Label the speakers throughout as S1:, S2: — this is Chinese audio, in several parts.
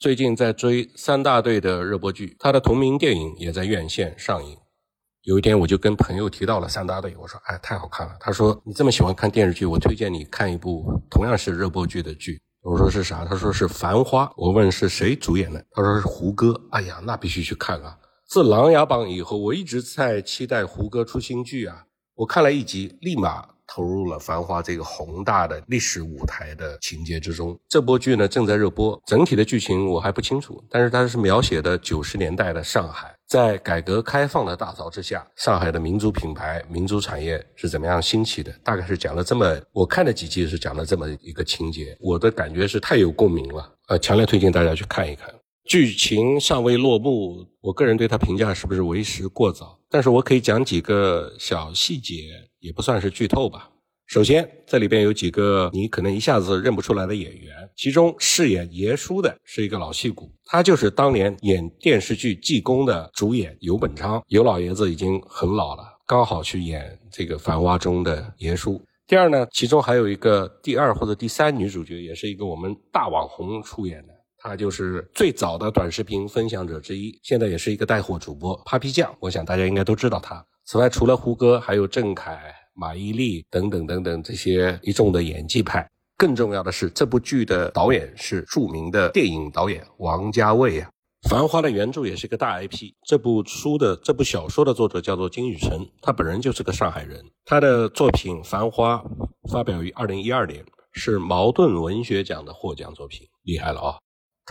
S1: 最近在追三大队的热播剧，他的同名电影也在院线上映。有一天我就跟朋友提到了三大队，我说：“哎，太好看了。”他说：“你这么喜欢看电视剧，我推荐你看一部同样是热播剧的剧。”我说：“是啥？”他说：“是《繁花》。”我问是谁主演的，他说是胡歌。哎呀，那必须去看啊！自《琅琊榜》以后，我一直在期待胡歌出新剧啊。我看了一集，立马。投入了《繁花》这个宏大的历史舞台的情节之中。这部剧呢正在热播，整体的剧情我还不清楚，但是它是描写的九十年代的上海，在改革开放的大潮之下，上海的民族品牌、民族产业是怎么样兴起的？大概是讲了这么，我看了几集是讲了这么一个情节，我的感觉是太有共鸣了，呃，强烈推荐大家去看一看。剧情尚未落幕，我个人对它评价是不是为时过早？但是我可以讲几个小细节。也不算是剧透吧。首先，这里边有几个你可能一下子认不出来的演员，其中饰演爷叔的是一个老戏骨，他就是当年演电视剧《济公》的主演尤本昌。尤老爷子已经很老了，刚好去演这个《繁花》中的爷叔。第二呢，其中还有一个第二或者第三女主角，也是一个我们大网红出演的，他就是最早的短视频分享者之一，现在也是一个带货主播 Papi 酱。我想大家应该都知道他。此外，除了胡歌，还有郑恺、马伊琍等等等等这些一众的演技派。更重要的是，这部剧的导演是著名的电影导演王家卫啊。《繁花》的原著也是一个大 IP。这部书的这部小说的作者叫做金宇澄，他本人就是个上海人。他的作品《繁花》发表于二零一二年，是茅盾文学奖的获奖作品，厉害了啊！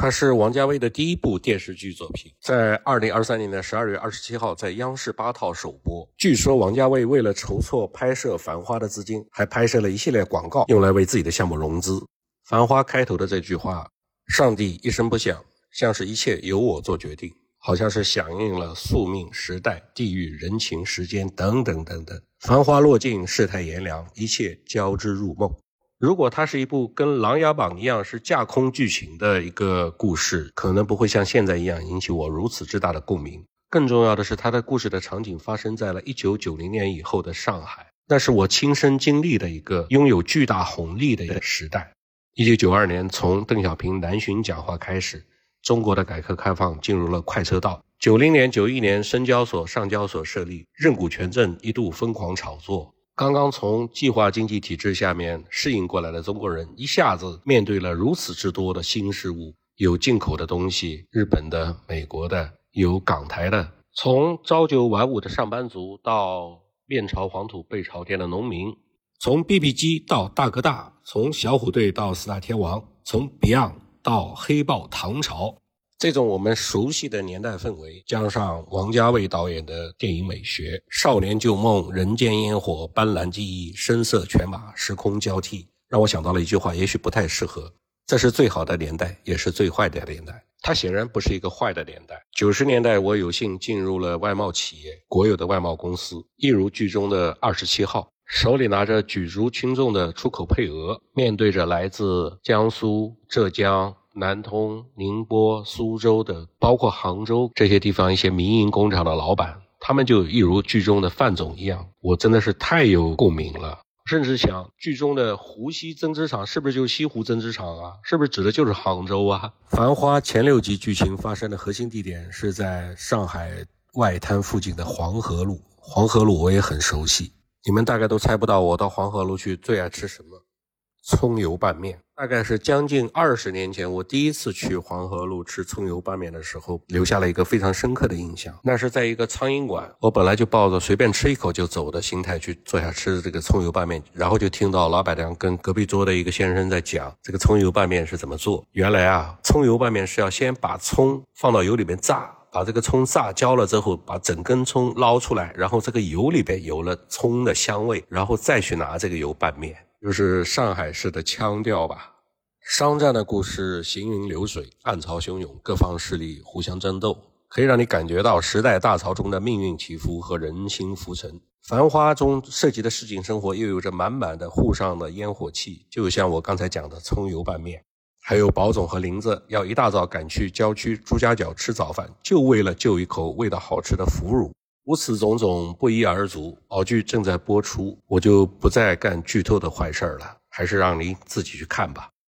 S1: 它是王家卫的第一部电视剧作品，在二零二三年的十二月二十七号在央视八套首播。据说王家卫为了筹措拍摄《繁花》的资金，还拍摄了一系列广告，用来为自己的项目融资。《繁花》开头的这句话：“上帝一声不响，像是一切由我做决定”，好像是响应了宿命、时代、地域、人情、时间等等等等。繁花落尽，世态炎凉，一切交织入梦。如果它是一部跟《琅琊榜》一样是架空剧情的一个故事，可能不会像现在一样引起我如此之大的共鸣。更重要的是，它的故事的场景发生在了一九九零年以后的上海，那是我亲身经历的一个拥有巨大红利的一个时代。一九九二年，从邓小平南巡讲话开始，中国的改革开放进入了快车道。九零年、九一年，深交所、上交所设立，认股权证一度疯狂炒作。刚刚从计划经济体制下面适应过来的中国人，一下子面对了如此之多的新事物，有进口的东西，日本的、美国的，有港台的，从朝九晚五的上班族到面朝黄土背朝天的农民，从 BB 机到大哥大，从小虎队到四大天王，从 Beyond 到黑豹唐朝。这种我们熟悉的年代氛围，加上王家卫导演的电影美学，少年旧梦、人间烟火、斑斓记忆、声色犬马、时空交替，让我想到了一句话，也许不太适合。这是最好的年代，也是最坏的年代。它显然不是一个坏的年代。九十年代，我有幸进入了外贸企业，国有的外贸公司，一如剧中的二十七号，手里拿着举足轻重的出口配额，面对着来自江苏、浙江。南通、宁波、苏州的，包括杭州这些地方一些民营工厂的老板，他们就一如剧中的范总一样，我真的是太有共鸣了。甚至想，剧中的湖西针织厂是不是就是西湖针织厂啊？是不是指的就是杭州啊？《繁花》前六集剧情发生的核心地点是在上海外滩附近的黄河路。黄河路我也很熟悉，你们大概都猜不到我到黄河路去最爱吃什么。葱油拌面，大概是将近二十年前，我第一次去黄河路吃葱油拌面的时候，留下了一个非常深刻的印象。那是在一个苍蝇馆，我本来就抱着随便吃一口就走的心态去坐下吃这个葱油拌面，然后就听到老板娘跟隔壁桌的一个先生在讲这个葱油拌面是怎么做。原来啊，葱油拌面是要先把葱放到油里面炸，把这个葱炸焦了之后，把整根葱捞出来，然后这个油里边有了葱的香味，然后再去拿这个油拌面。就是上海市的腔调吧。商战的故事行云流水，暗潮汹涌，各方势力互相争斗，可以让你感觉到时代大潮中的命运起伏和人心浮沉。繁花中涉及的市井生活又有着满满的沪上的烟火气，就像我刚才讲的葱油拌面。还有宝总和林子要一大早赶去郊区朱家角吃早饭，就为了就一口味道好吃的腐乳。如此种种不一而足，好剧正在播出，我就不再干剧透的坏事了，还是让您自己去看吧。